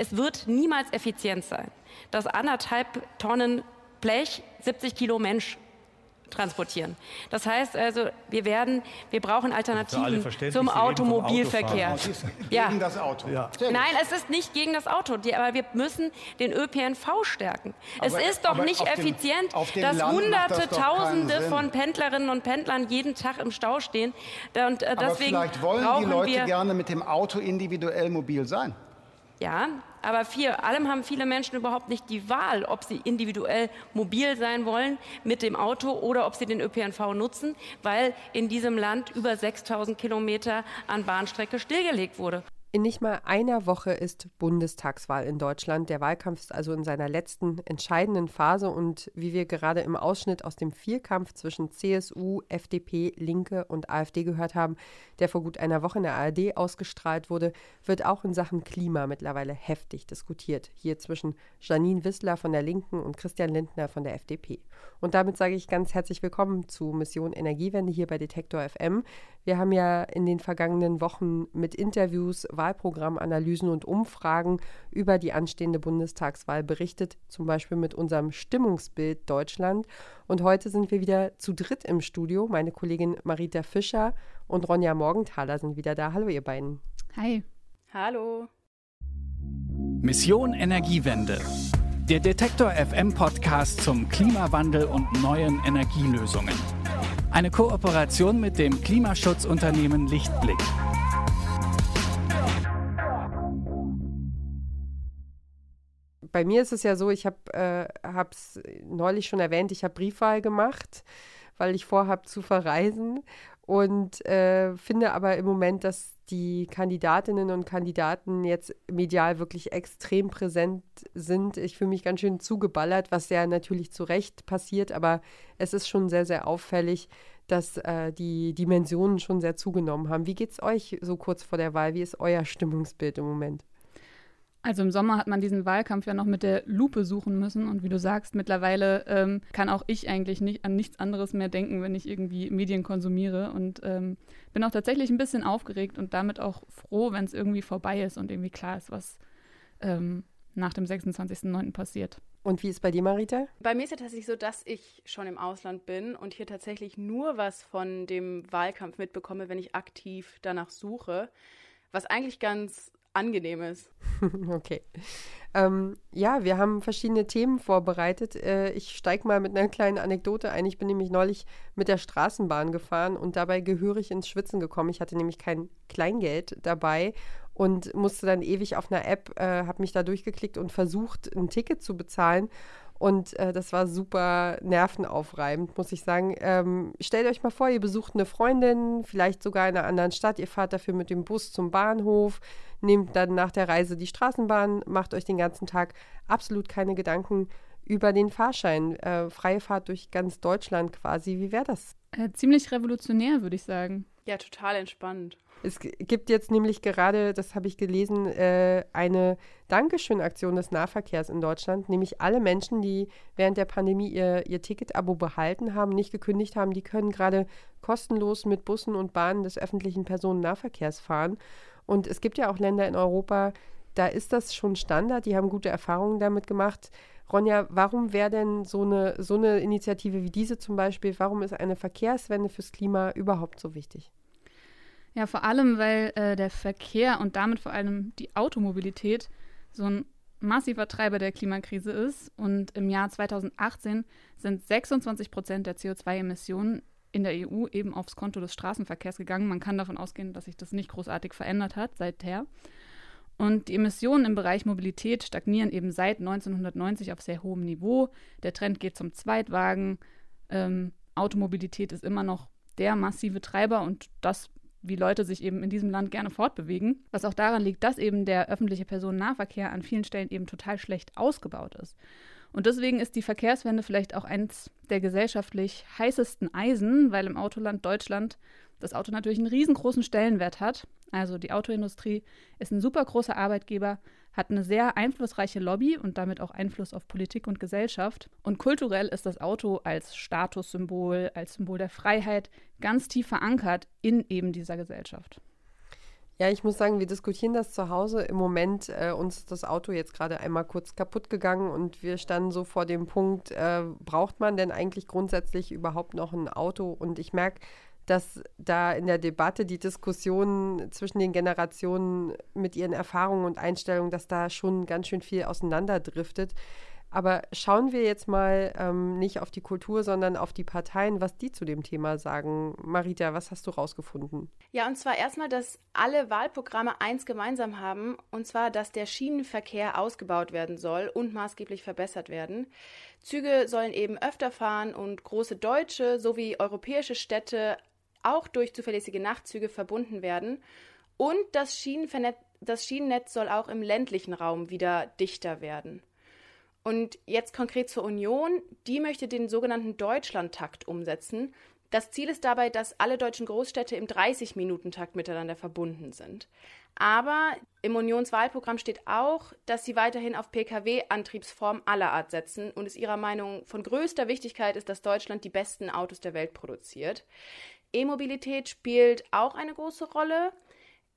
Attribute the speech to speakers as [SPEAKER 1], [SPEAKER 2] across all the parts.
[SPEAKER 1] es wird niemals effizient sein, dass anderthalb Tonnen Blech 70 Kilo Mensch transportieren. Das heißt also, wir werden, wir brauchen Alternativen zum Automobilverkehr.
[SPEAKER 2] Ja. Gegen das Auto. Ja.
[SPEAKER 1] Nein, es ist nicht gegen das Auto, aber wir müssen den ÖPNV stärken. Aber, es ist doch nicht effizient, dem, dass Land Hunderte, das Tausende von Pendlerinnen und Pendlern jeden Tag im Stau stehen.
[SPEAKER 2] Und äh, deswegen aber vielleicht wollen die Leute gerne mit dem Auto individuell mobil sein.
[SPEAKER 1] Ja, aber vor allem haben viele Menschen überhaupt nicht die Wahl, ob sie individuell mobil sein wollen mit dem Auto oder ob sie den ÖPNV nutzen, weil in diesem Land über 6000 Kilometer an Bahnstrecke stillgelegt wurde.
[SPEAKER 3] In nicht mal einer Woche ist Bundestagswahl in Deutschland. Der Wahlkampf ist also in seiner letzten entscheidenden Phase und wie wir gerade im Ausschnitt aus dem Vierkampf zwischen CSU, FDP, Linke und AfD gehört haben, der vor gut einer Woche in der ARD ausgestrahlt wurde, wird auch in Sachen Klima mittlerweile heftig diskutiert. Hier zwischen Janine Wissler von der Linken und Christian Lindner von der FDP. Und damit sage ich ganz herzlich willkommen zu Mission Energiewende hier bei Detektor FM. Wir haben ja in den vergangenen Wochen mit Interviews, Wahlprogrammanalysen und Umfragen über die anstehende Bundestagswahl berichtet, zum Beispiel mit unserem Stimmungsbild Deutschland. Und heute sind wir wieder zu dritt im Studio. Meine Kollegin Marita Fischer und Ronja Morgenthaler sind wieder da. Hallo, ihr beiden.
[SPEAKER 4] Hi.
[SPEAKER 1] Hallo.
[SPEAKER 5] Mission Energiewende. Der Detektor FM Podcast zum Klimawandel und neuen Energielösungen. Eine Kooperation mit dem Klimaschutzunternehmen Lichtblick.
[SPEAKER 3] Bei mir ist es ja so, ich habe es äh, neulich schon erwähnt, ich habe Briefwahl gemacht, weil ich vorhabe zu verreisen und äh, finde aber im Moment, dass die Kandidatinnen und Kandidaten jetzt medial wirklich extrem präsent sind. Ich fühle mich ganz schön zugeballert, was ja natürlich zu Recht passiert, aber es ist schon sehr, sehr auffällig, dass äh, die Dimensionen schon sehr zugenommen haben. Wie geht es euch so kurz vor der Wahl? Wie ist euer Stimmungsbild im Moment?
[SPEAKER 4] Also im Sommer hat man diesen Wahlkampf ja noch mit der Lupe suchen müssen. Und wie du sagst, mittlerweile ähm, kann auch ich eigentlich nicht an nichts anderes mehr denken, wenn ich irgendwie Medien konsumiere. Und ähm, bin auch tatsächlich ein bisschen aufgeregt und damit auch froh, wenn es irgendwie vorbei ist und irgendwie klar ist, was ähm, nach dem 26.09. passiert.
[SPEAKER 3] Und wie ist bei dir, Marita?
[SPEAKER 6] Bei mir ist es tatsächlich so, dass ich schon im Ausland bin und hier tatsächlich nur was von dem Wahlkampf mitbekomme, wenn ich aktiv danach suche. Was eigentlich ganz angenehm ist.
[SPEAKER 3] okay. Ähm, ja, wir haben verschiedene Themen vorbereitet. Äh, ich steige mal mit einer kleinen Anekdote ein. Ich bin nämlich neulich mit der Straßenbahn gefahren und dabei gehörig ins Schwitzen gekommen. Ich hatte nämlich kein Kleingeld dabei und musste dann ewig auf einer App, äh, habe mich da durchgeklickt und versucht, ein Ticket zu bezahlen. Und äh, das war super nervenaufreibend, muss ich sagen. Ähm, stellt euch mal vor, ihr besucht eine Freundin, vielleicht sogar in einer anderen Stadt. Ihr fahrt dafür mit dem Bus zum Bahnhof, nehmt dann nach der Reise die Straßenbahn, macht euch den ganzen Tag absolut keine Gedanken über den Fahrschein. Äh, freie Fahrt durch ganz Deutschland quasi. Wie wäre das?
[SPEAKER 4] Äh, ziemlich revolutionär, würde ich sagen.
[SPEAKER 6] Ja, total entspannt.
[SPEAKER 3] Es gibt jetzt nämlich gerade, das habe ich gelesen, äh, eine Dankeschön-Aktion des Nahverkehrs in Deutschland. Nämlich alle Menschen, die während der Pandemie ihr, ihr Ticket-Abo behalten haben, nicht gekündigt haben, die können gerade kostenlos mit Bussen und Bahnen des öffentlichen Personennahverkehrs fahren. Und es gibt ja auch Länder in Europa, da ist das schon Standard, die haben gute Erfahrungen damit gemacht. Ronja, warum wäre denn so eine, so eine Initiative wie diese zum Beispiel, warum ist eine Verkehrswende fürs Klima überhaupt so wichtig?
[SPEAKER 4] Ja, vor allem, weil äh, der Verkehr und damit vor allem die Automobilität so ein massiver Treiber der Klimakrise ist. Und im Jahr 2018 sind 26 Prozent der CO2-Emissionen in der EU eben aufs Konto des Straßenverkehrs gegangen. Man kann davon ausgehen, dass sich das nicht großartig verändert hat seither. Und die Emissionen im Bereich Mobilität stagnieren eben seit 1990 auf sehr hohem Niveau. Der Trend geht zum Zweitwagen. Ähm, Automobilität ist immer noch der massive Treiber und das wie Leute sich eben in diesem Land gerne fortbewegen, was auch daran liegt, dass eben der öffentliche Personennahverkehr an vielen Stellen eben total schlecht ausgebaut ist. Und deswegen ist die Verkehrswende vielleicht auch eins der gesellschaftlich heißesten Eisen, weil im Autoland Deutschland das Auto natürlich einen riesengroßen Stellenwert hat. Also die Autoindustrie ist ein super großer Arbeitgeber, hat eine sehr einflussreiche Lobby und damit auch Einfluss auf Politik und Gesellschaft. Und kulturell ist das Auto als Statussymbol, als Symbol der Freiheit ganz tief verankert in eben dieser Gesellschaft.
[SPEAKER 3] Ja, ich muss sagen, wir diskutieren das zu Hause. Im Moment äh, uns ist das Auto jetzt gerade einmal kurz kaputt gegangen und wir standen so vor dem Punkt, äh, braucht man denn eigentlich grundsätzlich überhaupt noch ein Auto? Und ich merke, dass da in der Debatte die Diskussion zwischen den Generationen mit ihren Erfahrungen und Einstellungen, dass da schon ganz schön viel auseinanderdriftet. Aber schauen wir jetzt mal ähm, nicht auf die Kultur, sondern auf die Parteien, was die zu dem Thema sagen. Marita, was hast du rausgefunden?
[SPEAKER 6] Ja, und zwar erstmal, dass alle Wahlprogramme eins gemeinsam haben, und zwar, dass der Schienenverkehr ausgebaut werden soll und maßgeblich verbessert werden. Züge sollen eben öfter fahren und große deutsche sowie europäische Städte auch durch zuverlässige Nachtzüge verbunden werden. Und das, das Schienennetz soll auch im ländlichen Raum wieder dichter werden. Und jetzt konkret zur Union. Die möchte den sogenannten Deutschlandtakt umsetzen. Das Ziel ist dabei, dass alle deutschen Großstädte im 30-Minuten-Takt miteinander verbunden sind. Aber im Unionswahlprogramm steht auch, dass sie weiterhin auf Pkw-Antriebsformen aller Art setzen und es ihrer Meinung von größter Wichtigkeit ist, dass Deutschland die besten Autos der Welt produziert. E-Mobilität spielt auch eine große Rolle.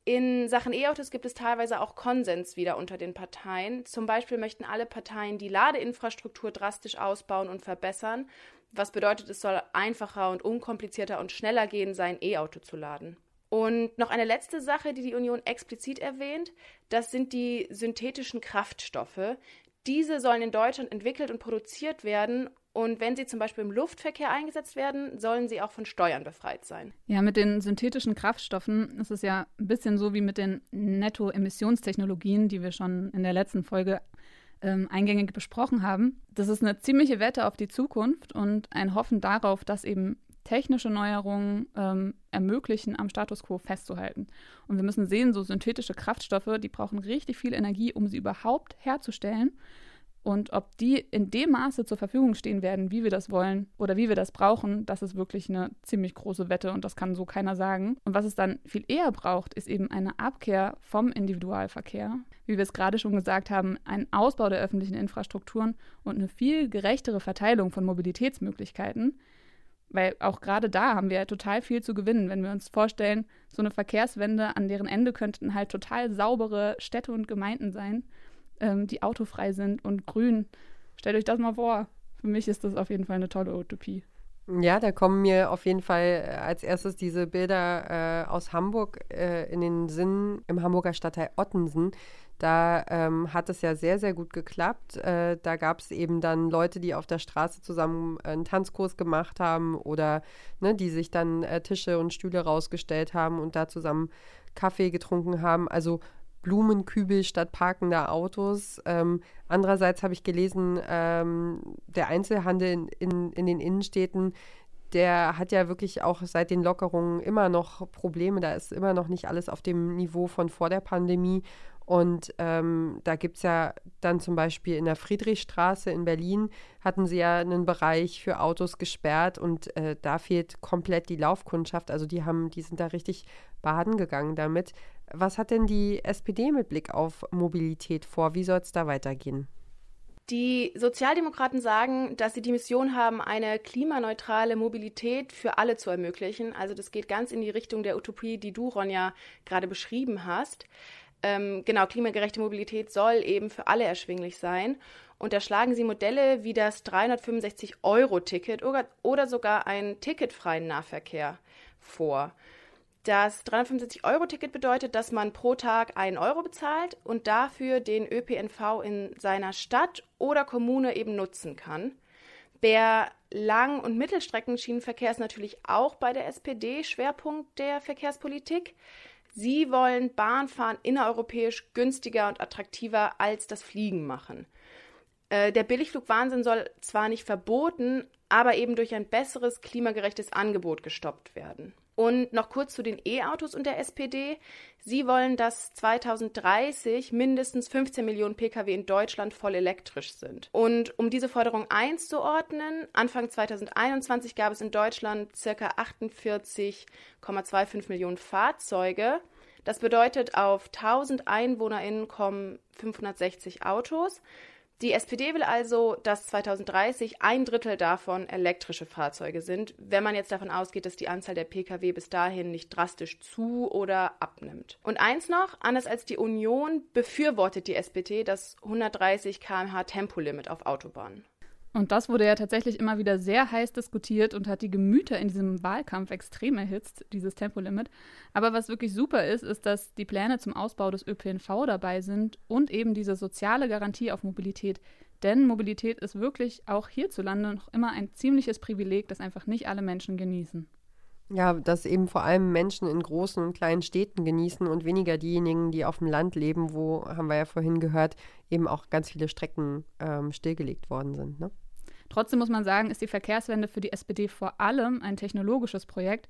[SPEAKER 6] In Sachen E-Autos gibt es teilweise auch Konsens wieder unter den Parteien. Zum Beispiel möchten alle Parteien die Ladeinfrastruktur drastisch ausbauen und verbessern, was bedeutet, es soll einfacher und unkomplizierter und schneller gehen, sein E-Auto zu laden. Und noch eine letzte Sache, die die Union explizit erwähnt, das sind die synthetischen Kraftstoffe. Diese sollen in Deutschland entwickelt und produziert werden und wenn sie zum Beispiel im Luftverkehr eingesetzt werden, sollen sie auch von Steuern befreit sein.
[SPEAKER 4] Ja, mit den synthetischen Kraftstoffen ist es ja ein bisschen so wie mit den Netto-Emissionstechnologien, die wir schon in der letzten Folge ähm, eingängig besprochen haben. Das ist eine ziemliche Wette auf die Zukunft und ein Hoffen darauf, dass eben technische Neuerungen ähm, ermöglichen, am Status quo festzuhalten. Und wir müssen sehen, so synthetische Kraftstoffe, die brauchen richtig viel Energie, um sie überhaupt herzustellen. Und ob die in dem Maße zur Verfügung stehen werden, wie wir das wollen oder wie wir das brauchen, das ist wirklich eine ziemlich große Wette und das kann so keiner sagen. Und was es dann viel eher braucht, ist eben eine Abkehr vom Individualverkehr. Wie wir es gerade schon gesagt haben, ein Ausbau der öffentlichen Infrastrukturen und eine viel gerechtere Verteilung von Mobilitätsmöglichkeiten. Weil auch gerade da haben wir ja total viel zu gewinnen, wenn wir uns vorstellen, so eine Verkehrswende, an deren Ende könnten halt total saubere Städte und Gemeinden sein ähm, die autofrei sind und grün. Stellt euch das mal vor. Für mich ist das auf jeden Fall eine tolle Utopie.
[SPEAKER 3] Ja, da kommen mir auf jeden Fall äh, als erstes diese Bilder äh, aus Hamburg äh, in den Sinn, im Hamburger Stadtteil Ottensen. Da ähm, hat es ja sehr, sehr gut geklappt. Äh, da gab es eben dann Leute, die auf der Straße zusammen einen Tanzkurs gemacht haben oder ne, die sich dann äh, Tische und Stühle rausgestellt haben und da zusammen Kaffee getrunken haben. Also Blumenkübel statt parkender Autos. Ähm, andererseits habe ich gelesen, ähm, der Einzelhandel in, in, in den Innenstädten, der hat ja wirklich auch seit den Lockerungen immer noch Probleme. Da ist immer noch nicht alles auf dem Niveau von vor der Pandemie. Und ähm, da gibt es ja dann zum Beispiel in der Friedrichstraße in Berlin, hatten sie ja einen Bereich für Autos gesperrt und äh, da fehlt komplett die Laufkundschaft. Also die haben, die sind da richtig baden gegangen damit. Was hat denn die SPD mit Blick auf Mobilität vor? Wie soll es da weitergehen?
[SPEAKER 6] Die Sozialdemokraten sagen, dass sie die Mission haben, eine klimaneutrale Mobilität für alle zu ermöglichen. Also das geht ganz in die Richtung der Utopie, die du, Ronja, gerade beschrieben hast. Ähm, genau, klimagerechte Mobilität soll eben für alle erschwinglich sein. Und da schlagen sie Modelle wie das 365-Euro-Ticket oder, oder sogar einen ticketfreien Nahverkehr vor. Das 365-Euro-Ticket bedeutet, dass man pro Tag einen Euro bezahlt und dafür den ÖPNV in seiner Stadt oder Kommune eben nutzen kann. Der Lang- und Mittelstreckenschienenverkehr ist natürlich auch bei der SPD Schwerpunkt der Verkehrspolitik. Sie wollen Bahnfahren innereuropäisch günstiger und attraktiver als das Fliegen machen. Äh, der Billigflugwahnsinn soll zwar nicht verboten, aber eben durch ein besseres klimagerechtes Angebot gestoppt werden. Und noch kurz zu den E-Autos und der SPD. Sie wollen, dass 2030 mindestens 15 Millionen Pkw in Deutschland voll elektrisch sind. Und um diese Forderung einzuordnen, Anfang 2021 gab es in Deutschland ca. 48,25 Millionen Fahrzeuge. Das bedeutet, auf 1000 EinwohnerInnen kommen 560 Autos. Die SPD will also, dass 2030 ein Drittel davon elektrische Fahrzeuge sind, wenn man jetzt davon ausgeht, dass die Anzahl der Pkw bis dahin nicht drastisch zu oder abnimmt. Und eins noch, anders als die Union befürwortet die SPD das 130 km/h Tempolimit auf Autobahnen.
[SPEAKER 4] Und das wurde ja tatsächlich immer wieder sehr heiß diskutiert und hat die Gemüter in diesem Wahlkampf extrem erhitzt, dieses Tempolimit. Aber was wirklich super ist, ist, dass die Pläne zum Ausbau des ÖPNV dabei sind und eben diese soziale Garantie auf Mobilität. Denn Mobilität ist wirklich auch hierzulande noch immer ein ziemliches Privileg, das einfach nicht alle Menschen genießen.
[SPEAKER 3] Ja, dass eben vor allem Menschen in großen und kleinen Städten genießen und weniger diejenigen, die auf dem Land leben, wo, haben wir ja vorhin gehört, eben auch ganz viele Strecken ähm, stillgelegt worden sind. Ne?
[SPEAKER 4] Trotzdem muss man sagen, ist die Verkehrswende für die SPD vor allem ein technologisches Projekt.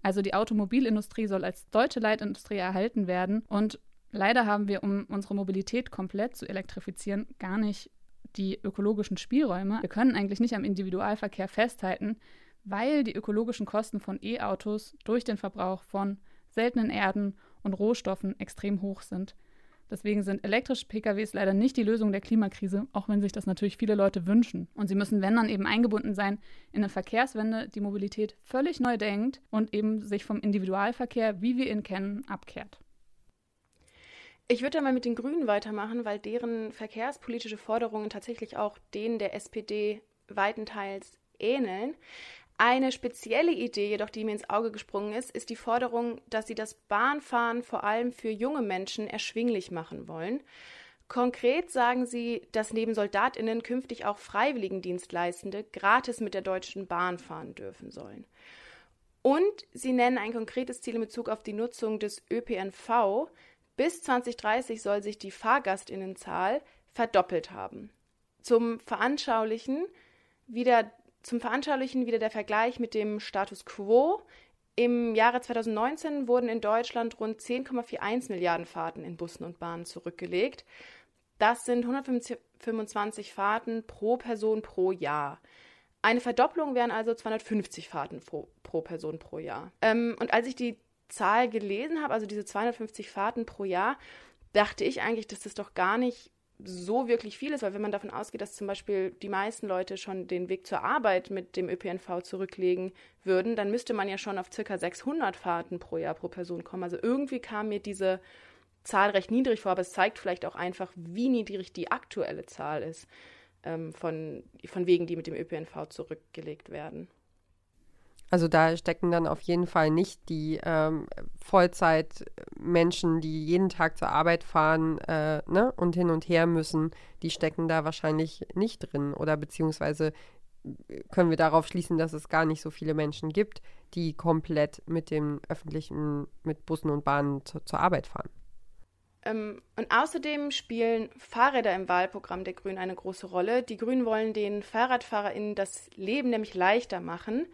[SPEAKER 4] Also die Automobilindustrie soll als deutsche Leitindustrie erhalten werden. Und leider haben wir, um unsere Mobilität komplett zu elektrifizieren, gar nicht die ökologischen Spielräume. Wir können eigentlich nicht am Individualverkehr festhalten, weil die ökologischen Kosten von E-Autos durch den Verbrauch von seltenen Erden und Rohstoffen extrem hoch sind. Deswegen sind elektrische PKWs leider nicht die Lösung der Klimakrise, auch wenn sich das natürlich viele Leute wünschen. Und sie müssen, wenn dann, eben eingebunden sein in eine Verkehrswende, die Mobilität völlig neu denkt und eben sich vom Individualverkehr, wie wir ihn kennen, abkehrt.
[SPEAKER 6] Ich würde da mal mit den Grünen weitermachen, weil deren verkehrspolitische Forderungen tatsächlich auch denen der SPD weitenteils ähneln. Eine spezielle Idee jedoch, die mir ins Auge gesprungen ist, ist die Forderung, dass sie das Bahnfahren vor allem für junge Menschen erschwinglich machen wollen. Konkret sagen sie, dass neben Soldatinnen künftig auch Freiwilligendienstleistende gratis mit der Deutschen Bahn fahren dürfen sollen. Und sie nennen ein konkretes Ziel in Bezug auf die Nutzung des ÖPNV. Bis 2030 soll sich die Fahrgastinnenzahl verdoppelt haben. Zum Veranschaulichen wieder zum Veranschaulichen wieder der Vergleich mit dem Status quo. Im Jahre 2019 wurden in Deutschland rund 10,41 Milliarden Fahrten in Bussen und Bahnen zurückgelegt. Das sind 125 Fahrten pro Person pro Jahr. Eine Verdopplung wären also 250 Fahrten pro, pro Person pro Jahr. Ähm, und als ich die Zahl gelesen habe, also diese 250 Fahrten pro Jahr, dachte ich eigentlich, dass das doch gar nicht so wirklich viel ist, weil wenn man davon ausgeht, dass zum Beispiel die meisten Leute schon den Weg zur Arbeit mit dem ÖPNV zurücklegen würden, dann müsste man ja schon auf circa 600 Fahrten pro Jahr pro Person kommen. Also irgendwie kam mir diese Zahl recht niedrig vor, aber es zeigt vielleicht auch einfach, wie niedrig die aktuelle Zahl ist ähm, von, von Wegen, die mit dem ÖPNV zurückgelegt werden.
[SPEAKER 3] Also da stecken dann auf jeden Fall nicht die ähm, Vollzeitmenschen, die jeden Tag zur Arbeit fahren äh, ne, und hin und her müssen, die stecken da wahrscheinlich nicht drin. Oder beziehungsweise äh, können wir darauf schließen, dass es gar nicht so viele Menschen gibt, die komplett mit dem öffentlichen, mit Bussen und Bahnen zu, zur Arbeit fahren.
[SPEAKER 6] Ähm, und außerdem spielen Fahrräder im Wahlprogramm der Grünen eine große Rolle. Die Grünen wollen den FahrradfahrerInnen das Leben nämlich leichter machen.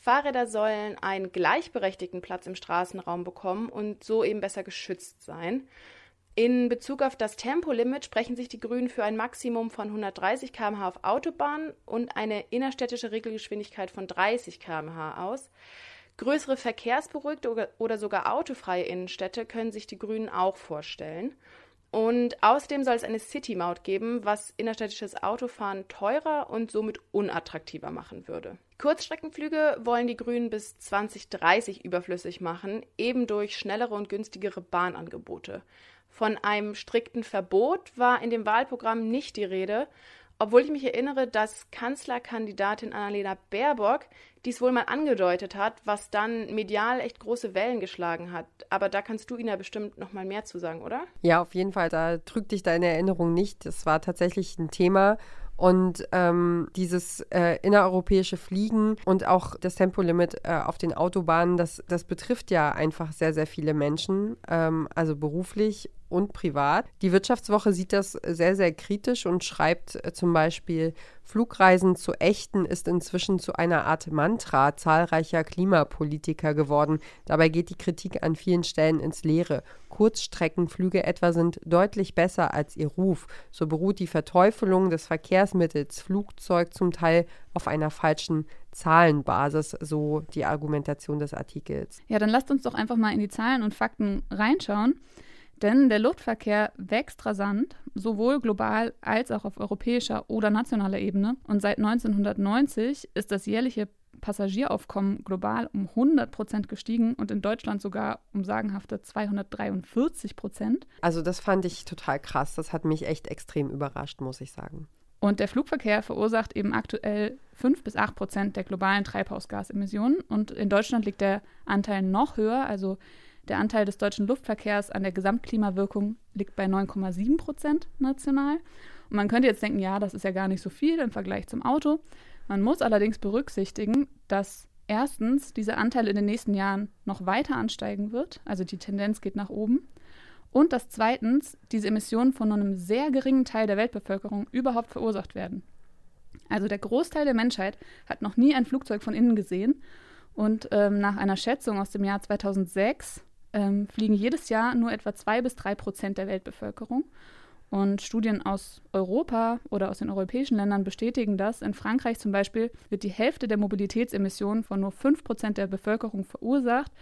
[SPEAKER 6] Fahrräder sollen einen gleichberechtigten Platz im Straßenraum bekommen und so eben besser geschützt sein. In Bezug auf das Tempolimit sprechen sich die Grünen für ein Maximum von 130 km/h auf Autobahnen und eine innerstädtische Regelgeschwindigkeit von 30 km/h aus. Größere verkehrsberuhigte oder sogar autofreie Innenstädte können sich die Grünen auch vorstellen. Und außerdem soll es eine City-Maut geben, was innerstädtisches Autofahren teurer und somit unattraktiver machen würde. Kurzstreckenflüge wollen die Grünen bis 2030 überflüssig machen, eben durch schnellere und günstigere Bahnangebote. Von einem strikten Verbot war in dem Wahlprogramm nicht die Rede, obwohl ich mich erinnere, dass Kanzlerkandidatin Annalena Baerbock dies wohl mal angedeutet hat, was dann medial echt große Wellen geschlagen hat. Aber da kannst du Ihnen ja bestimmt noch mal mehr zu sagen, oder?
[SPEAKER 3] Ja, auf jeden Fall. Da trügt dich deine Erinnerung nicht. Das war tatsächlich ein Thema. Und ähm, dieses äh, innereuropäische Fliegen und auch das Tempolimit äh, auf den Autobahnen, das, das betrifft ja einfach sehr, sehr viele Menschen, ähm, also beruflich und privat. Die Wirtschaftswoche sieht das sehr, sehr kritisch und schreibt äh, zum Beispiel, Flugreisen zu ächten ist inzwischen zu einer Art Mantra zahlreicher Klimapolitiker geworden. Dabei geht die Kritik an vielen Stellen ins Leere. Kurzstreckenflüge etwa sind deutlich besser als ihr Ruf. So beruht die Verteufelung des Verkehrsmittels Flugzeug zum Teil auf einer falschen Zahlenbasis, so die Argumentation des Artikels.
[SPEAKER 4] Ja, dann lasst uns doch einfach mal in die Zahlen und Fakten reinschauen. Denn der Luftverkehr wächst rasant, sowohl global als auch auf europäischer oder nationaler Ebene. Und seit 1990 ist das jährliche Passagieraufkommen global um 100 Prozent gestiegen und in Deutschland sogar um sagenhafte 243 Prozent.
[SPEAKER 3] Also das fand ich total krass. Das hat mich echt extrem überrascht, muss ich sagen.
[SPEAKER 4] Und der Flugverkehr verursacht eben aktuell 5 bis 8 Prozent der globalen Treibhausgasemissionen. Und in Deutschland liegt der Anteil noch höher. Also der Anteil des deutschen Luftverkehrs an der Gesamtklimawirkung liegt bei 9,7 Prozent national. Und man könnte jetzt denken, ja, das ist ja gar nicht so viel im Vergleich zum Auto. Man muss allerdings berücksichtigen, dass erstens dieser Anteil in den nächsten Jahren noch weiter ansteigen wird, also die Tendenz geht nach oben, und dass zweitens diese Emissionen von nur einem sehr geringen Teil der Weltbevölkerung überhaupt verursacht werden. Also der Großteil der Menschheit hat noch nie ein Flugzeug von innen gesehen und ähm, nach einer Schätzung aus dem Jahr 2006 ähm, fliegen jedes Jahr nur etwa zwei bis drei Prozent der Weltbevölkerung. Und Studien aus Europa oder aus den europäischen Ländern bestätigen das. In Frankreich zum Beispiel wird die Hälfte der Mobilitätsemissionen von nur 5% der Bevölkerung verursacht.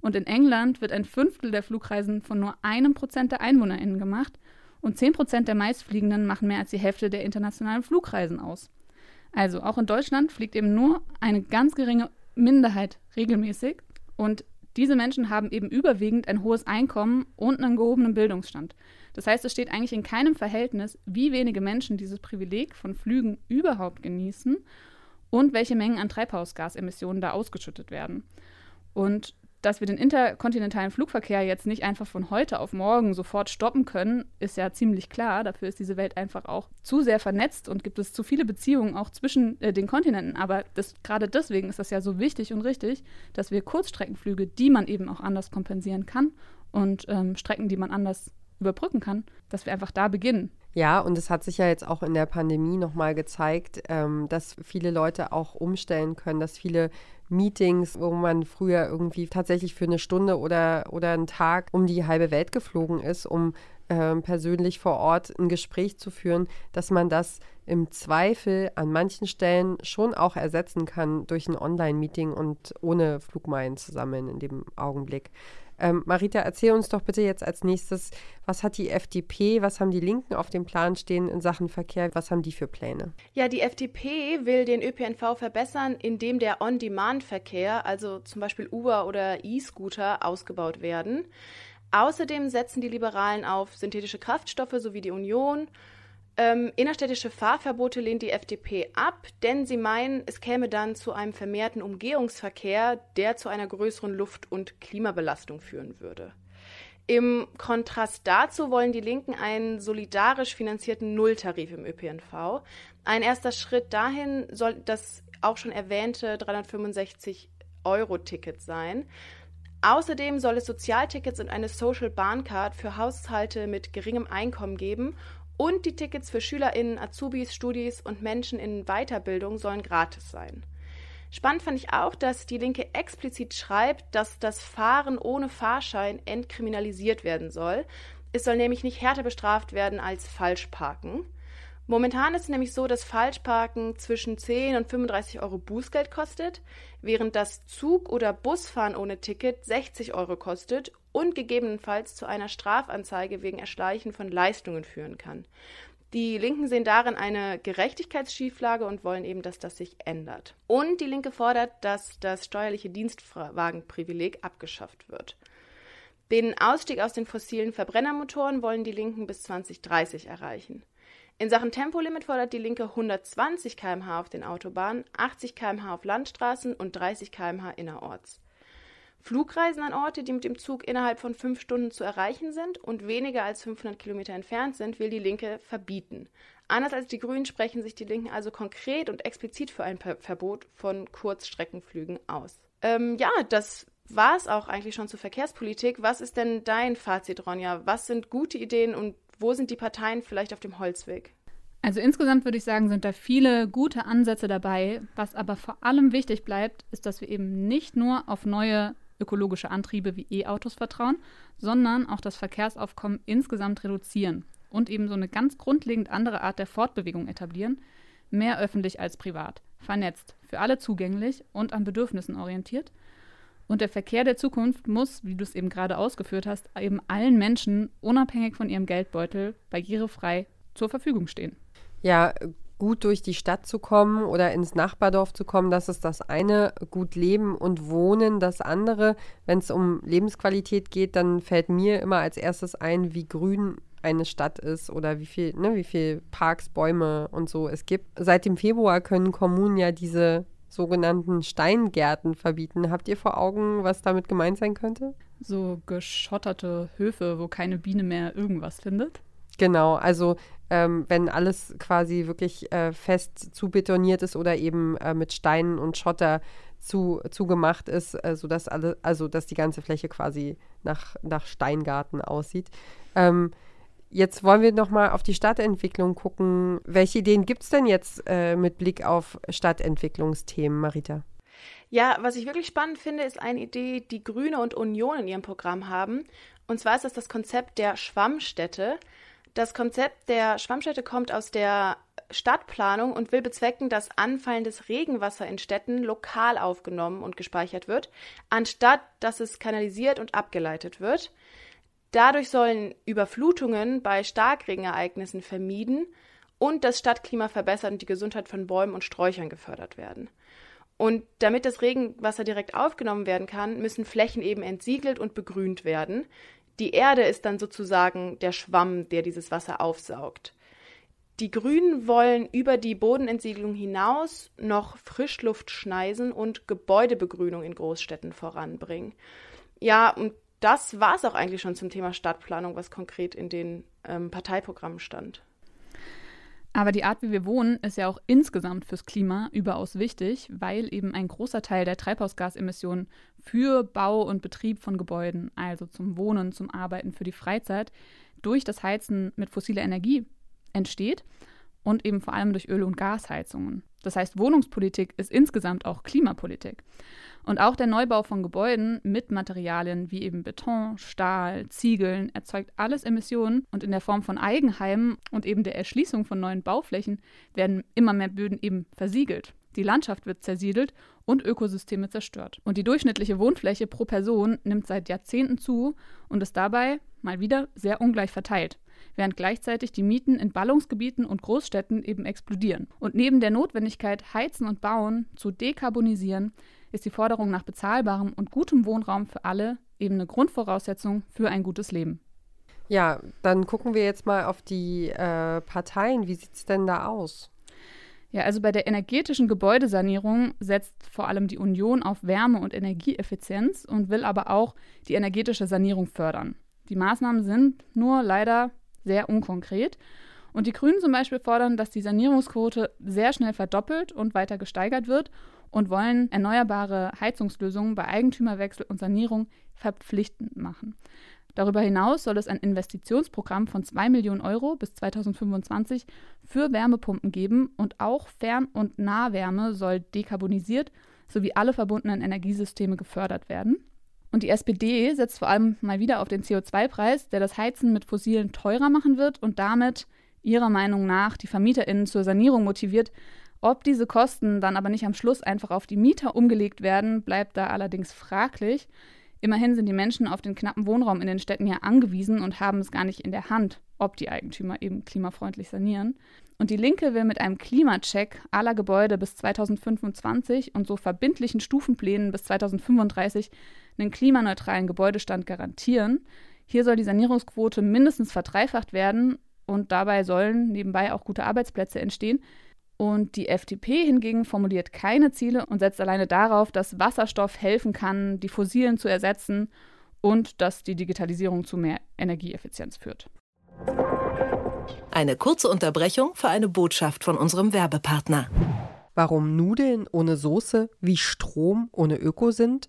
[SPEAKER 4] Und in England wird ein Fünftel der Flugreisen von nur einem Prozent der EinwohnerInnen gemacht. Und 10% der meistfliegenden machen mehr als die Hälfte der internationalen Flugreisen aus. Also auch in Deutschland fliegt eben nur eine ganz geringe Minderheit regelmäßig. Und diese Menschen haben eben überwiegend ein hohes Einkommen und einen gehobenen Bildungsstand. Das heißt, es steht eigentlich in keinem Verhältnis, wie wenige Menschen dieses Privileg von Flügen überhaupt genießen und welche Mengen an Treibhausgasemissionen da ausgeschüttet werden. Und dass wir den interkontinentalen Flugverkehr jetzt nicht einfach von heute auf morgen sofort stoppen können, ist ja ziemlich klar. Dafür ist diese Welt einfach auch zu sehr vernetzt und gibt es zu viele Beziehungen auch zwischen äh, den Kontinenten. Aber das, gerade deswegen ist das ja so wichtig und richtig, dass wir Kurzstreckenflüge, die man eben auch anders kompensieren kann und ähm, Strecken, die man anders überbrücken kann, dass wir einfach da beginnen.
[SPEAKER 3] Ja, und es hat sich ja jetzt auch in der Pandemie nochmal gezeigt, ähm, dass viele Leute auch umstellen können, dass viele Meetings, wo man früher irgendwie tatsächlich für eine Stunde oder, oder einen Tag um die halbe Welt geflogen ist, um äh, persönlich vor Ort ein Gespräch zu führen, dass man das im Zweifel an manchen Stellen schon auch ersetzen kann durch ein Online-Meeting und ohne Flugmeilen zu sammeln in dem Augenblick. Ähm, Marita, erzähl uns doch bitte jetzt als nächstes, was hat die FDP, was haben die Linken auf dem Plan stehen in Sachen Verkehr, was haben die für Pläne?
[SPEAKER 6] Ja, die FDP will den ÖPNV verbessern, indem der On-Demand-Verkehr, also zum Beispiel Uber oder E-Scooter, ausgebaut werden. Außerdem setzen die Liberalen auf synthetische Kraftstoffe sowie die Union ähm, innerstädtische Fahrverbote lehnt die FDP ab, denn sie meinen, es käme dann zu einem vermehrten Umgehungsverkehr, der zu einer größeren Luft- und Klimabelastung führen würde. Im Kontrast dazu wollen die Linken einen solidarisch finanzierten Nulltarif im ÖPNV. Ein erster Schritt dahin soll das auch schon erwähnte 365 Euro Ticket sein. Außerdem soll es Sozialtickets und eine Social Bahncard für Haushalte mit geringem Einkommen geben und die Tickets für SchülerInnen, Azubis, Studis und Menschen in Weiterbildung sollen gratis sein. Spannend fand ich auch, dass die Linke explizit schreibt, dass das Fahren ohne Fahrschein entkriminalisiert werden soll. Es soll nämlich nicht härter bestraft werden als Falschparken. Momentan ist es nämlich so, dass Falschparken zwischen 10 und 35 Euro Bußgeld kostet, während das Zug- oder Busfahren ohne Ticket 60 Euro kostet und gegebenenfalls zu einer Strafanzeige wegen Erschleichen von Leistungen führen kann. Die Linken sehen darin eine Gerechtigkeitsschieflage und wollen eben, dass das sich ändert. Und die Linke fordert, dass das steuerliche Dienstwagenprivileg abgeschafft wird. Den Ausstieg aus den fossilen Verbrennermotoren wollen die Linken bis 2030 erreichen. In Sachen Tempolimit fordert die Linke 120 km/h auf den Autobahnen, 80 km/h auf Landstraßen und 30 km/h innerorts. Flugreisen an Orte, die mit dem Zug innerhalb von fünf Stunden zu erreichen sind und weniger als 500 Kilometer entfernt sind, will die Linke verbieten. Anders als die Grünen sprechen sich die Linken also konkret und explizit für ein Verbot von Kurzstreckenflügen aus. Ähm, ja, das war es auch eigentlich schon zur Verkehrspolitik. Was ist denn dein Fazit, Ronja? Was sind gute Ideen und wo sind die Parteien vielleicht auf dem Holzweg?
[SPEAKER 4] Also insgesamt würde ich sagen, sind da viele gute Ansätze dabei. Was aber vor allem wichtig bleibt, ist, dass wir eben nicht nur auf neue ökologische Antriebe wie E-Autos vertrauen, sondern auch das Verkehrsaufkommen insgesamt reduzieren und eben so eine ganz grundlegend andere Art der Fortbewegung etablieren, mehr öffentlich als privat, vernetzt, für alle zugänglich und an Bedürfnissen orientiert. Und der Verkehr der Zukunft muss, wie du es eben gerade ausgeführt hast, eben allen Menschen unabhängig von ihrem Geldbeutel barrierefrei zur Verfügung stehen.
[SPEAKER 3] Ja, gut durch die Stadt zu kommen oder ins Nachbardorf zu kommen, das ist das eine. Gut leben und wohnen, das andere. Wenn es um Lebensqualität geht, dann fällt mir immer als erstes ein, wie grün eine Stadt ist oder wie viel, ne, wie viel Parks, Bäume und so es gibt. Seit dem Februar können Kommunen ja diese sogenannten Steingärten verbieten. Habt ihr vor Augen, was damit gemeint sein könnte?
[SPEAKER 4] So geschotterte Höfe, wo keine Biene mehr irgendwas findet.
[SPEAKER 3] Genau, also ähm, wenn alles quasi wirklich äh, fest zubetoniert ist oder eben äh, mit Steinen und Schotter zu, zugemacht ist, äh, sodass alle, also dass die ganze Fläche quasi nach, nach Steingarten aussieht. Ähm, Jetzt wollen wir noch mal auf die Stadtentwicklung gucken. Welche Ideen gibt es denn jetzt äh, mit Blick auf Stadtentwicklungsthemen, Marita?
[SPEAKER 6] Ja, was ich wirklich spannend finde, ist eine Idee, die Grüne und Union in ihrem Programm haben. Und zwar ist das das Konzept der Schwammstädte. Das Konzept der Schwammstädte kommt aus der Stadtplanung und will bezwecken, dass anfallendes Regenwasser in Städten lokal aufgenommen und gespeichert wird, anstatt dass es kanalisiert und abgeleitet wird. Dadurch sollen Überflutungen bei Starkregenereignissen vermieden und das Stadtklima verbessert und die Gesundheit von Bäumen und Sträuchern gefördert werden. Und damit das Regenwasser direkt aufgenommen werden kann, müssen Flächen eben entsiegelt und begrünt werden. Die Erde ist dann sozusagen der Schwamm, der dieses Wasser aufsaugt. Die Grünen wollen über die Bodenentsiegelung hinaus noch Frischluftschneisen und Gebäudebegrünung in Großstädten voranbringen. Ja, und das war es auch eigentlich schon zum Thema Stadtplanung, was konkret in den ähm, Parteiprogrammen stand.
[SPEAKER 4] Aber die Art, wie wir wohnen, ist ja auch insgesamt fürs Klima überaus wichtig, weil eben ein großer Teil der Treibhausgasemissionen für Bau und Betrieb von Gebäuden, also zum Wohnen, zum Arbeiten, für die Freizeit, durch das Heizen mit fossiler Energie entsteht und eben vor allem durch Öl- und Gasheizungen. Das heißt, Wohnungspolitik ist insgesamt auch Klimapolitik. Und auch der Neubau von Gebäuden mit Materialien wie eben Beton, Stahl, Ziegeln erzeugt alles Emissionen und in der Form von Eigenheimen und eben der Erschließung von neuen Bauflächen werden immer mehr Böden eben versiegelt. Die Landschaft wird zersiedelt und Ökosysteme zerstört. Und die durchschnittliche Wohnfläche pro Person nimmt seit Jahrzehnten zu und ist dabei mal wieder sehr ungleich verteilt während gleichzeitig die Mieten in Ballungsgebieten und Großstädten eben explodieren. Und neben der Notwendigkeit, Heizen und Bauen zu dekarbonisieren, ist die Forderung nach bezahlbarem und gutem Wohnraum für alle eben eine Grundvoraussetzung für ein gutes Leben.
[SPEAKER 3] Ja, dann gucken wir jetzt mal auf die äh, Parteien. Wie sieht es denn da aus?
[SPEAKER 4] Ja, also bei der energetischen Gebäudesanierung setzt vor allem die Union auf Wärme- und Energieeffizienz und will aber auch die energetische Sanierung fördern. Die Maßnahmen sind nur leider sehr unkonkret. Und die Grünen zum Beispiel fordern, dass die Sanierungsquote sehr schnell verdoppelt und weiter gesteigert wird und wollen erneuerbare Heizungslösungen bei Eigentümerwechsel und Sanierung verpflichtend machen. Darüber hinaus soll es ein Investitionsprogramm von 2 Millionen Euro bis 2025 für Wärmepumpen geben und auch Fern- und Nahwärme soll dekarbonisiert sowie alle verbundenen Energiesysteme gefördert werden. Und die SPD setzt vor allem mal wieder auf den CO2-Preis, der das Heizen mit Fossilen teurer machen wird und damit ihrer Meinung nach die VermieterInnen zur Sanierung motiviert. Ob diese Kosten dann aber nicht am Schluss einfach auf die Mieter umgelegt werden, bleibt da allerdings fraglich. Immerhin sind die Menschen auf den knappen Wohnraum in den Städten ja angewiesen und haben es gar nicht in der Hand, ob die Eigentümer eben klimafreundlich sanieren. Und die Linke will mit einem Klimacheck aller Gebäude bis 2025 und so verbindlichen Stufenplänen bis 2035 einen klimaneutralen Gebäudestand garantieren. Hier soll die Sanierungsquote mindestens verdreifacht werden und dabei sollen nebenbei auch gute Arbeitsplätze entstehen. Und die FDP hingegen formuliert keine Ziele und setzt alleine darauf, dass Wasserstoff helfen kann, die Fossilen zu ersetzen und dass die Digitalisierung zu mehr Energieeffizienz führt.
[SPEAKER 7] Eine kurze Unterbrechung für eine Botschaft von unserem Werbepartner.
[SPEAKER 3] Warum Nudeln ohne Soße wie Strom ohne Öko sind?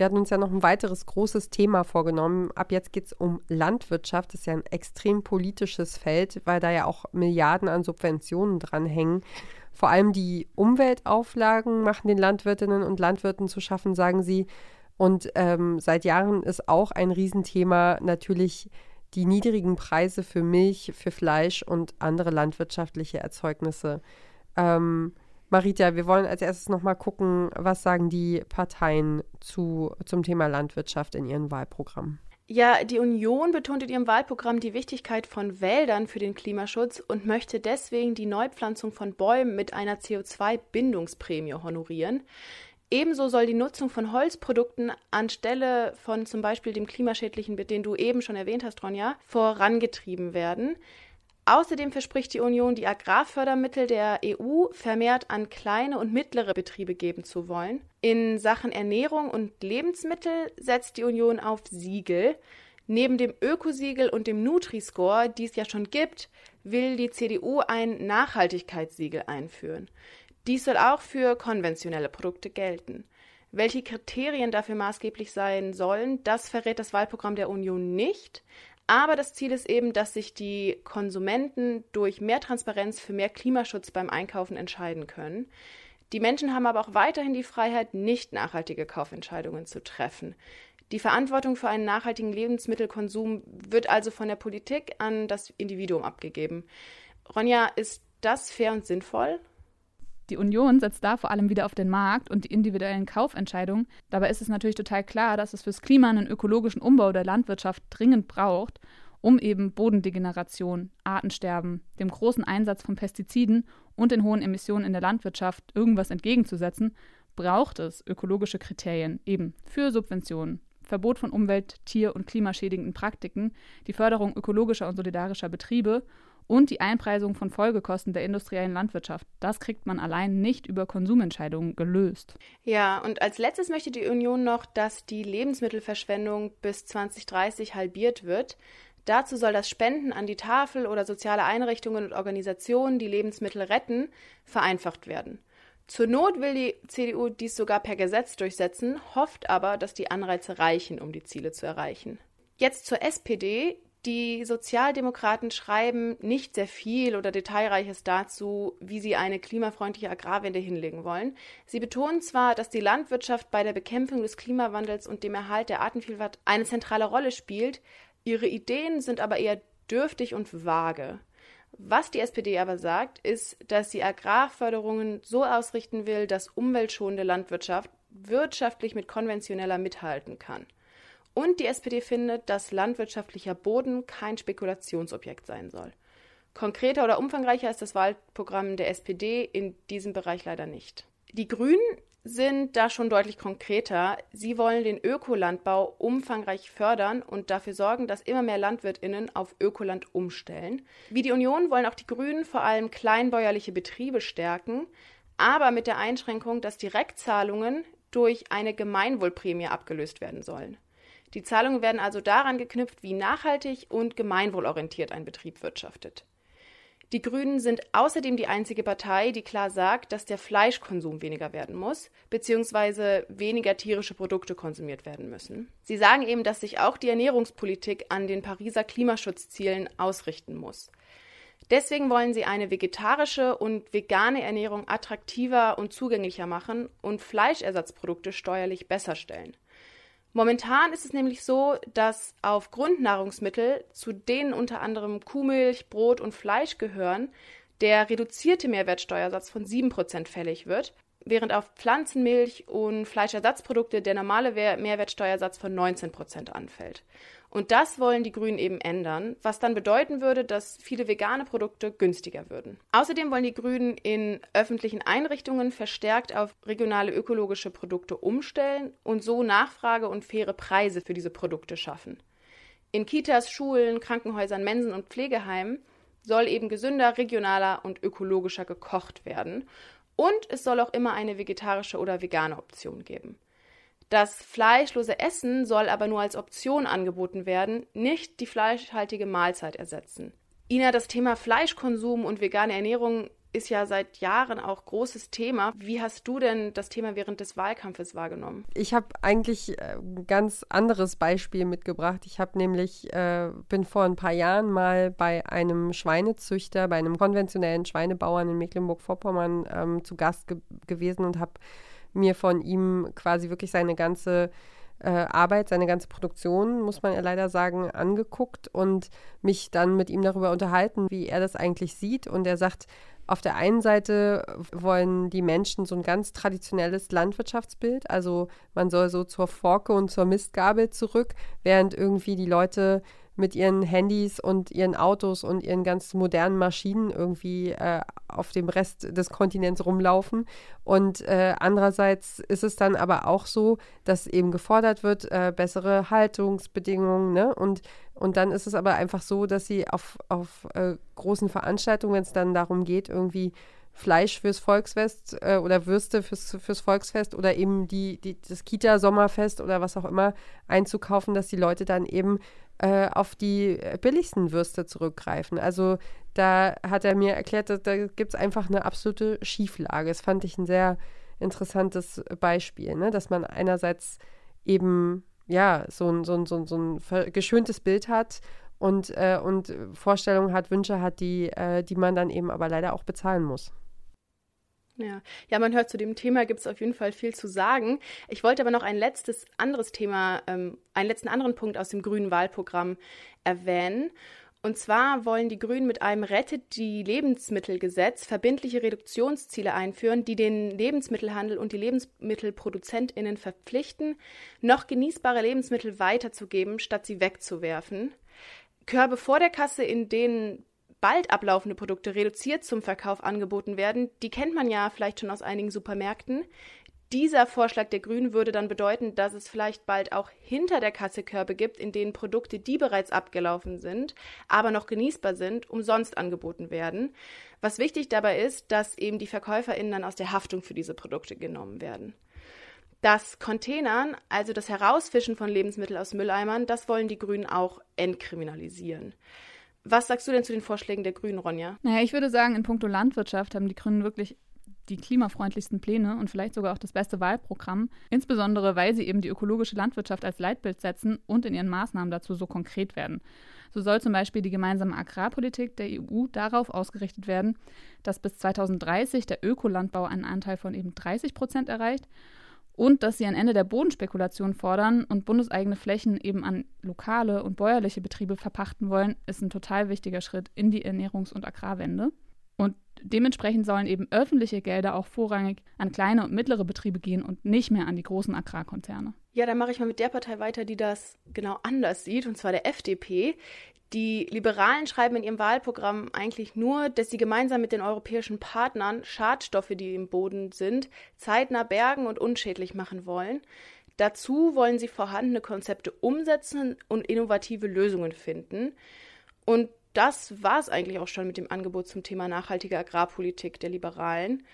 [SPEAKER 3] Wir hatten uns ja noch ein weiteres großes Thema vorgenommen. Ab jetzt geht es um Landwirtschaft. Das ist ja ein extrem politisches Feld, weil da ja auch Milliarden an Subventionen dranhängen. Vor allem die Umweltauflagen machen den Landwirtinnen und Landwirten zu schaffen, sagen sie. Und ähm, seit Jahren ist auch ein Riesenthema natürlich die niedrigen Preise für Milch, für Fleisch und andere landwirtschaftliche Erzeugnisse. Ähm, Marita, wir wollen als erstes nochmal gucken, was sagen die Parteien zu, zum Thema Landwirtschaft in ihren Wahlprogrammen.
[SPEAKER 6] Ja, die Union betont in ihrem Wahlprogramm die Wichtigkeit von Wäldern für den Klimaschutz und möchte deswegen die Neupflanzung von Bäumen mit einer CO2-Bindungsprämie honorieren. Ebenso soll die Nutzung von Holzprodukten anstelle von zum Beispiel dem klimaschädlichen, den du eben schon erwähnt hast, Ronja, vorangetrieben werden. Außerdem verspricht die Union, die Agrarfördermittel der EU vermehrt an kleine und mittlere Betriebe geben zu wollen. In Sachen Ernährung und Lebensmittel setzt die Union auf Siegel. Neben dem Ökosiegel und dem Nutri-Score, die es ja schon gibt, will die CDU ein Nachhaltigkeitssiegel einführen. Dies soll auch für konventionelle Produkte gelten. Welche Kriterien dafür maßgeblich sein sollen, das verrät das Wahlprogramm der Union nicht. Aber das Ziel ist eben, dass sich die Konsumenten durch mehr Transparenz für mehr Klimaschutz beim Einkaufen entscheiden können. Die Menschen haben aber auch weiterhin die Freiheit, nicht nachhaltige Kaufentscheidungen zu treffen. Die Verantwortung für einen nachhaltigen Lebensmittelkonsum wird also von der Politik an das Individuum abgegeben. Ronja, ist das fair und sinnvoll?
[SPEAKER 4] Die Union setzt da vor allem wieder auf den Markt und die individuellen Kaufentscheidungen. Dabei ist es natürlich total klar, dass es fürs Klima einen ökologischen Umbau der Landwirtschaft dringend braucht, um eben Bodendegeneration, Artensterben, dem großen Einsatz von Pestiziden und den hohen Emissionen in der Landwirtschaft irgendwas entgegenzusetzen, braucht es ökologische Kriterien eben für Subventionen, Verbot von umwelt-, tier- und klimaschädigenden Praktiken, die Förderung ökologischer und solidarischer Betriebe und die Einpreisung von Folgekosten der industriellen Landwirtschaft. Das kriegt man allein nicht über Konsumentscheidungen gelöst.
[SPEAKER 6] Ja, und als letztes möchte die Union noch, dass die Lebensmittelverschwendung bis 2030 halbiert wird. Dazu soll das Spenden an die Tafel oder soziale Einrichtungen und Organisationen, die Lebensmittel retten, vereinfacht werden. Zur Not will die CDU dies sogar per Gesetz durchsetzen, hofft aber, dass die Anreize reichen, um die Ziele zu erreichen. Jetzt zur SPD. Die Sozialdemokraten schreiben nicht sehr viel oder Detailreiches dazu, wie sie eine klimafreundliche Agrarwende hinlegen wollen. Sie betonen zwar, dass die Landwirtschaft bei der Bekämpfung des Klimawandels und dem Erhalt der Artenvielfalt eine zentrale Rolle spielt, ihre Ideen sind aber eher dürftig und vage. Was die SPD aber sagt, ist, dass sie Agrarförderungen so ausrichten will, dass umweltschonende Landwirtschaft wirtschaftlich mit konventioneller mithalten kann. Und die SPD findet, dass landwirtschaftlicher Boden kein Spekulationsobjekt sein soll. Konkreter oder umfangreicher ist das Wahlprogramm der SPD in diesem Bereich leider nicht. Die Grünen sind da schon deutlich konkreter. Sie wollen den Ökolandbau umfangreich fördern und dafür sorgen, dass immer mehr Landwirtinnen auf Ökoland umstellen. Wie die Union wollen auch die Grünen vor allem kleinbäuerliche Betriebe stärken, aber mit der Einschränkung, dass Direktzahlungen durch eine Gemeinwohlprämie abgelöst werden sollen. Die Zahlungen werden also daran geknüpft, wie nachhaltig und gemeinwohlorientiert ein Betrieb wirtschaftet. Die Grünen sind außerdem die einzige Partei, die klar sagt, dass der Fleischkonsum weniger werden muss, beziehungsweise weniger tierische Produkte konsumiert werden müssen. Sie sagen eben, dass sich auch die Ernährungspolitik an den Pariser Klimaschutzzielen ausrichten muss. Deswegen wollen sie eine vegetarische und vegane Ernährung attraktiver und zugänglicher machen und Fleischersatzprodukte steuerlich besser stellen. Momentan ist es nämlich so, dass auf Grundnahrungsmittel, zu denen unter anderem Kuhmilch, Brot und Fleisch gehören, der reduzierte Mehrwertsteuersatz von 7% fällig wird, während auf Pflanzenmilch und Fleischersatzprodukte der normale Mehrwertsteuersatz von 19% anfällt. Und das wollen die Grünen eben ändern, was dann bedeuten würde, dass viele vegane Produkte günstiger würden. Außerdem wollen die Grünen in öffentlichen Einrichtungen verstärkt auf regionale ökologische Produkte umstellen und so Nachfrage und faire Preise für diese Produkte schaffen. In Kitas, Schulen, Krankenhäusern, Mensen und Pflegeheimen soll eben gesünder, regionaler und ökologischer gekocht werden. Und es soll auch immer eine vegetarische oder vegane Option geben. Das fleischlose Essen soll aber nur als Option angeboten werden, nicht die fleischhaltige Mahlzeit ersetzen. Ina, das Thema Fleischkonsum und vegane Ernährung ist ja seit Jahren auch großes Thema. Wie hast du denn das Thema während des Wahlkampfes wahrgenommen?
[SPEAKER 3] Ich habe eigentlich äh, ein ganz anderes Beispiel mitgebracht. Ich habe nämlich, äh, bin vor ein paar Jahren mal bei einem Schweinezüchter, bei einem konventionellen Schweinebauern in Mecklenburg-Vorpommern ähm, zu Gast ge gewesen und habe mir von ihm quasi wirklich seine ganze äh, Arbeit, seine ganze Produktion, muss man ja leider sagen, angeguckt und mich dann mit ihm darüber unterhalten, wie er das eigentlich sieht. Und er sagt, auf der einen Seite wollen die Menschen so ein ganz traditionelles Landwirtschaftsbild, also man soll so zur Forke und zur Mistgabel zurück, während irgendwie die Leute mit ihren Handys und ihren Autos und ihren ganz modernen Maschinen irgendwie äh, auf dem Rest des Kontinents rumlaufen. Und äh, andererseits ist es dann aber auch so, dass eben gefordert wird, äh, bessere Haltungsbedingungen. Ne? Und, und dann ist es aber einfach so, dass sie auf, auf äh, großen Veranstaltungen, wenn es dann darum geht, irgendwie Fleisch fürs Volksfest äh, oder Würste fürs, fürs Volksfest oder eben die, die, das Kita-Sommerfest oder was auch immer einzukaufen, dass die Leute dann eben äh, auf die billigsten Würste zurückgreifen. Also da hat er mir erklärt, dass, da gibt es einfach eine absolute Schieflage. Das fand ich ein sehr interessantes Beispiel, ne? dass man einerseits eben ja so ein, so ein, so ein, so ein geschöntes Bild hat und, äh, und Vorstellungen hat, Wünsche hat, die, äh, die man dann eben aber leider auch bezahlen muss.
[SPEAKER 6] Ja. ja, man hört zu dem Thema gibt es auf jeden Fall viel zu sagen. Ich wollte aber noch ein letztes anderes Thema, ähm, einen letzten anderen Punkt aus dem grünen Wahlprogramm erwähnen. Und zwar wollen die Grünen mit einem Rettet die Lebensmittelgesetz verbindliche Reduktionsziele einführen, die den Lebensmittelhandel und die Lebensmittelproduzentinnen verpflichten, noch genießbare Lebensmittel weiterzugeben, statt sie wegzuwerfen. Körbe vor der Kasse, in denen bald ablaufende Produkte reduziert zum Verkauf angeboten werden, die kennt man ja vielleicht schon aus einigen Supermärkten. Dieser Vorschlag der Grünen würde dann bedeuten, dass es vielleicht bald auch hinter der Kasse Körbe gibt, in denen Produkte, die bereits abgelaufen sind, aber noch genießbar sind, umsonst angeboten werden. Was wichtig dabei ist, dass eben die VerkäuferInnen dann aus der Haftung für diese Produkte genommen werden. Das Containern, also das Herausfischen von Lebensmitteln aus Mülleimern, das wollen die Grünen auch entkriminalisieren. Was sagst du denn zu den Vorschlägen der Grünen, Ronja?
[SPEAKER 4] Naja, ich würde sagen, in puncto Landwirtschaft haben die Grünen wirklich die klimafreundlichsten Pläne und vielleicht sogar auch das beste Wahlprogramm, insbesondere weil sie eben die ökologische Landwirtschaft als Leitbild setzen und in ihren Maßnahmen dazu so konkret werden. So soll zum Beispiel die gemeinsame Agrarpolitik der EU darauf ausgerichtet werden, dass bis 2030 der Ökolandbau einen Anteil von eben 30 Prozent erreicht und dass sie ein Ende der Bodenspekulation fordern und bundeseigene Flächen eben an lokale und bäuerliche Betriebe verpachten wollen, ist ein total wichtiger Schritt in die Ernährungs- und Agrarwende. Und dementsprechend sollen eben öffentliche Gelder auch vorrangig an kleine und mittlere Betriebe gehen und nicht mehr an die großen Agrarkonzerne.
[SPEAKER 6] Ja, dann mache ich mal mit der Partei weiter, die das genau anders sieht, und zwar der FDP. Die Liberalen schreiben in ihrem Wahlprogramm eigentlich nur, dass sie gemeinsam mit den europäischen Partnern Schadstoffe, die im Boden sind, zeitnah bergen und unschädlich machen wollen. Dazu wollen sie vorhandene Konzepte umsetzen und innovative Lösungen finden. Und das war es eigentlich auch schon mit dem Angebot zum Thema nachhaltige Agrarpolitik der Liberalen.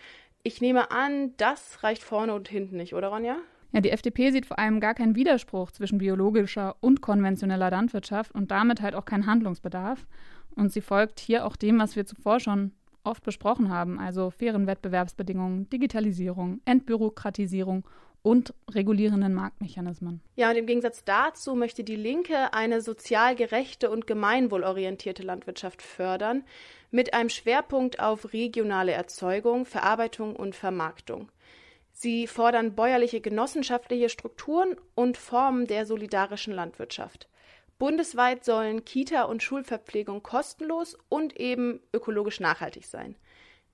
[SPEAKER 6] Ich nehme an, das reicht vorne und hinten nicht, oder Ronja?
[SPEAKER 4] Ja, die FDP sieht vor allem gar keinen Widerspruch zwischen biologischer und konventioneller Landwirtschaft und damit halt auch keinen Handlungsbedarf. Und sie folgt hier auch dem, was wir zuvor schon oft besprochen haben, also fairen Wettbewerbsbedingungen, Digitalisierung, Entbürokratisierung und regulierenden Marktmechanismen.
[SPEAKER 6] Ja, und im Gegensatz dazu möchte die Linke eine sozial gerechte und gemeinwohlorientierte Landwirtschaft fördern, mit einem Schwerpunkt auf regionale Erzeugung, Verarbeitung und Vermarktung. Sie fordern bäuerliche genossenschaftliche Strukturen und Formen der solidarischen Landwirtschaft. Bundesweit sollen Kita- und Schulverpflegung kostenlos und eben ökologisch nachhaltig sein.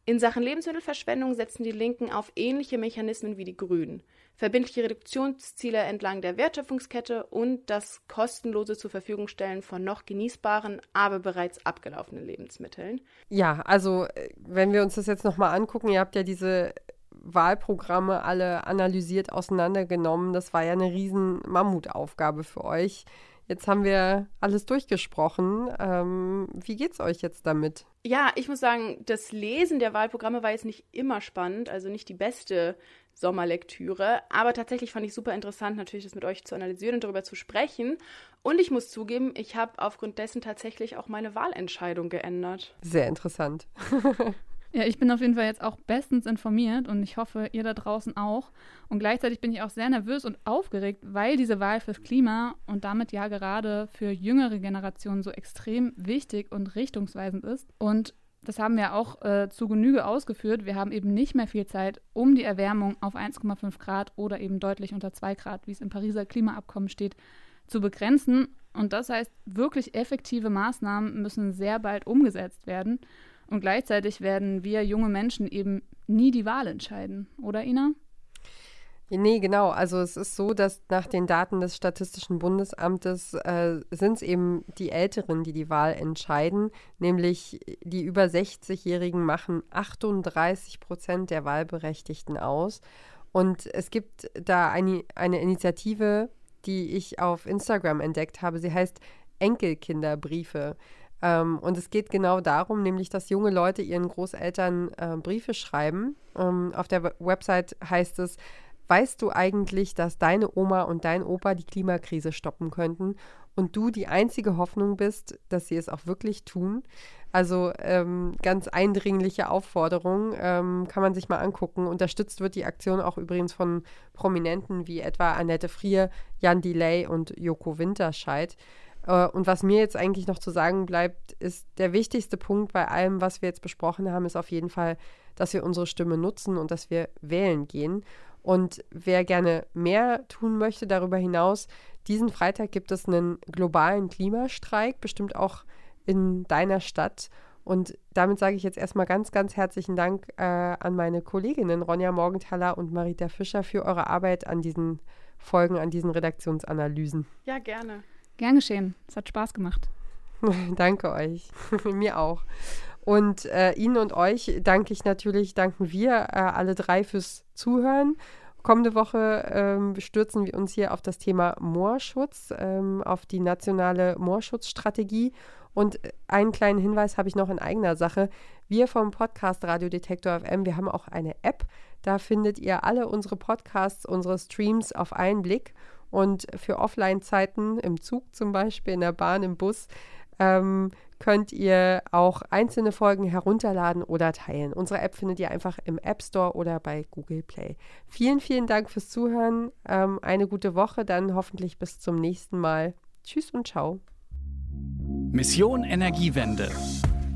[SPEAKER 6] In Sachen Lebensmittelverschwendung setzen die Linken auf ähnliche Mechanismen wie die Grünen. Verbindliche Reduktionsziele entlang der Wertschöpfungskette und das kostenlose zur Verfügung stellen von noch genießbaren, aber bereits abgelaufenen Lebensmitteln.
[SPEAKER 3] Ja, also äh, wenn wir uns das jetzt nochmal angucken, ihr habt ja diese Wahlprogramme alle analysiert, auseinandergenommen. Das war ja eine riesen Mammutaufgabe für euch. Jetzt haben wir alles durchgesprochen. Ähm, wie geht's euch jetzt damit?
[SPEAKER 6] Ja, ich muss sagen, das Lesen der Wahlprogramme war jetzt nicht immer spannend, also nicht die beste Sommerlektüre, aber tatsächlich fand ich super interessant, natürlich das mit euch zu analysieren und darüber zu sprechen. Und ich muss zugeben, ich habe aufgrund dessen tatsächlich auch meine Wahlentscheidung geändert.
[SPEAKER 3] Sehr interessant.
[SPEAKER 4] Ja, ich bin auf jeden Fall jetzt auch bestens informiert und ich hoffe, ihr da draußen auch. Und gleichzeitig bin ich auch sehr nervös und aufgeregt, weil diese Wahl fürs Klima und damit ja gerade für jüngere Generationen so extrem wichtig und richtungsweisend ist. Und das haben wir auch äh, zu Genüge ausgeführt. Wir haben eben nicht mehr viel Zeit, um die Erwärmung auf 1,5 Grad oder eben deutlich unter 2 Grad, wie es im Pariser Klimaabkommen steht, zu begrenzen. Und das heißt, wirklich effektive Maßnahmen müssen sehr bald umgesetzt werden. Und gleichzeitig werden wir junge Menschen eben nie die Wahl entscheiden, oder Ina?
[SPEAKER 3] Nee, genau. Also es ist so, dass nach den Daten des Statistischen Bundesamtes äh, sind es eben die Älteren, die die Wahl entscheiden, nämlich die über 60-Jährigen machen 38 Prozent der Wahlberechtigten aus. Und es gibt da eine, eine Initiative, die ich auf Instagram entdeckt habe. Sie heißt Enkelkinderbriefe. Ähm, und es geht genau darum, nämlich, dass junge Leute ihren Großeltern äh, Briefe schreiben. Ähm, auf der Website heißt es, weißt du eigentlich, dass deine Oma und dein Opa die Klimakrise stoppen könnten und du die einzige Hoffnung bist, dass sie es auch wirklich tun? Also ähm, ganz eindringliche Aufforderung, ähm, kann man sich mal angucken. Unterstützt wird die Aktion auch übrigens von Prominenten wie etwa Annette Frier, Jan Delay und Joko Winterscheid. Äh, und was mir jetzt eigentlich noch zu sagen bleibt, ist der wichtigste Punkt bei allem, was wir jetzt besprochen haben, ist auf jeden Fall, dass wir unsere Stimme nutzen und dass wir wählen gehen. Und wer gerne mehr tun möchte darüber hinaus, diesen Freitag gibt es einen globalen Klimastreik, bestimmt auch in deiner Stadt. Und damit sage ich jetzt erstmal ganz, ganz herzlichen Dank äh, an meine Kolleginnen Ronja Morgenthaler und Marita Fischer für eure Arbeit an diesen Folgen, an diesen Redaktionsanalysen.
[SPEAKER 6] Ja, gerne.
[SPEAKER 4] Gern geschehen. Es hat Spaß gemacht.
[SPEAKER 3] danke euch. Mir auch. Und äh, Ihnen und euch danke ich natürlich, danken wir äh, alle drei fürs Zuhören. Kommende Woche ähm, stürzen wir uns hier auf das Thema Moorschutz, ähm, auf die nationale Moorschutzstrategie. Und einen kleinen Hinweis habe ich noch in eigener Sache. Wir vom Podcast Radio Detektor FM, wir haben auch eine App. Da findet ihr alle unsere Podcasts, unsere Streams auf einen Blick. Und für Offline-Zeiten im Zug zum Beispiel, in der Bahn, im Bus, ähm, könnt ihr auch einzelne Folgen herunterladen oder teilen. Unsere App findet ihr einfach im App Store oder bei Google Play. Vielen, vielen Dank fürs Zuhören. Ähm, eine gute Woche, dann hoffentlich bis zum nächsten Mal. Tschüss und ciao.
[SPEAKER 5] Mission Energiewende.